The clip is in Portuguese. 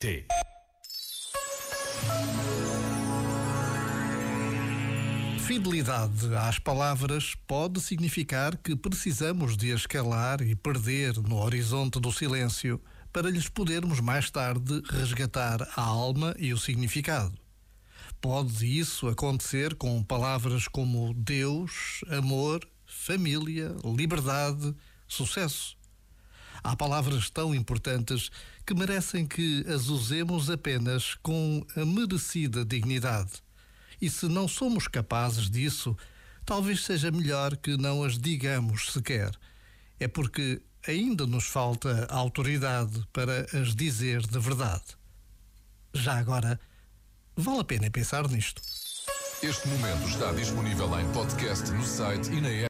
T. Fidelidade às palavras pode significar que precisamos de as calar e perder no horizonte do silêncio para lhes podermos mais tarde resgatar a alma e o significado. Pode isso acontecer com palavras como Deus, amor, família, liberdade, sucesso. Há palavras tão importantes que merecem que as usemos apenas com a merecida dignidade. E se não somos capazes disso, talvez seja melhor que não as digamos sequer. É porque ainda nos falta autoridade para as dizer de verdade. Já agora, vale a pena pensar nisto. Este momento está disponível em podcast no site e na app.